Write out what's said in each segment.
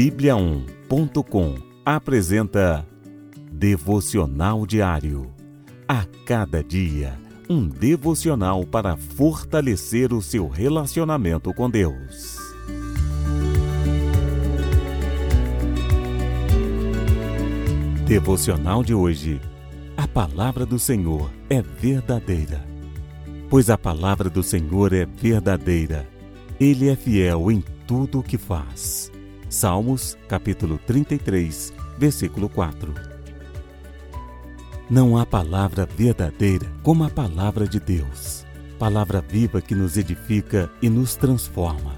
Bíblia1.com apresenta Devocional Diário. A cada dia, um devocional para fortalecer o seu relacionamento com Deus. Devocional de hoje. A palavra do Senhor é verdadeira. Pois a palavra do Senhor é verdadeira. Ele é fiel em tudo o que faz. Salmos, capítulo 33, versículo 4. Não há palavra verdadeira como a palavra de Deus, palavra viva que nos edifica e nos transforma.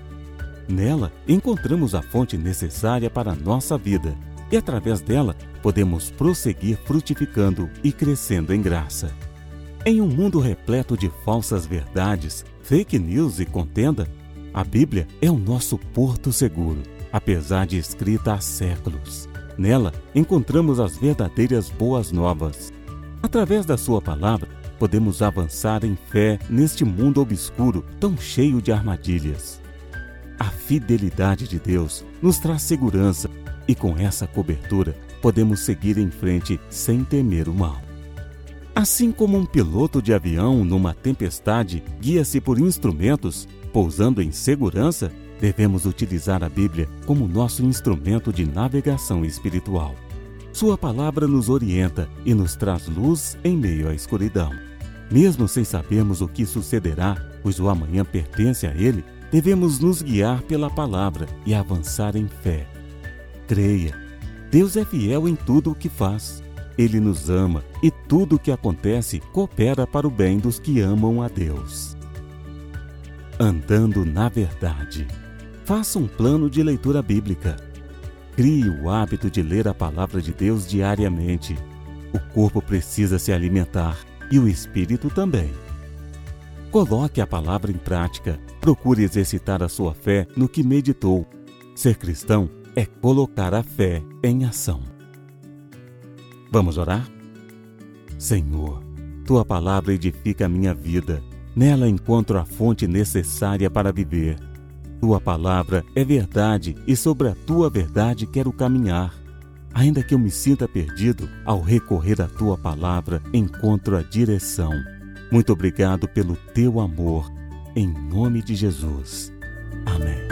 Nela encontramos a fonte necessária para a nossa vida e, através dela, podemos prosseguir frutificando e crescendo em graça. Em um mundo repleto de falsas verdades, fake news e contenda, a Bíblia é o nosso porto seguro apesar de escrita há séculos. Nela encontramos as verdadeiras boas novas. Através da Sua palavra, podemos avançar em fé neste mundo obscuro tão cheio de armadilhas. A fidelidade de Deus nos traz segurança e, com essa cobertura, podemos seguir em frente sem temer o mal. Assim como um piloto de avião numa tempestade guia-se por instrumentos, pousando em segurança, devemos utilizar a Bíblia como nosso instrumento de navegação espiritual. Sua palavra nos orienta e nos traz luz em meio à escuridão. Mesmo sem sabermos o que sucederá, pois o amanhã pertence a Ele, devemos nos guiar pela palavra e avançar em fé. Creia, Deus é fiel em tudo o que faz. Ele nos ama e tudo o que acontece coopera para o bem dos que amam a Deus. Andando na Verdade. Faça um plano de leitura bíblica. Crie o hábito de ler a palavra de Deus diariamente. O corpo precisa se alimentar e o espírito também. Coloque a palavra em prática. Procure exercitar a sua fé no que meditou. Ser cristão é colocar a fé em ação. Vamos orar? Senhor, tua palavra edifica a minha vida. Nela encontro a fonte necessária para viver. Tua palavra é verdade e sobre a tua verdade quero caminhar. Ainda que eu me sinta perdido, ao recorrer à tua palavra, encontro a direção. Muito obrigado pelo teu amor. Em nome de Jesus. Amém.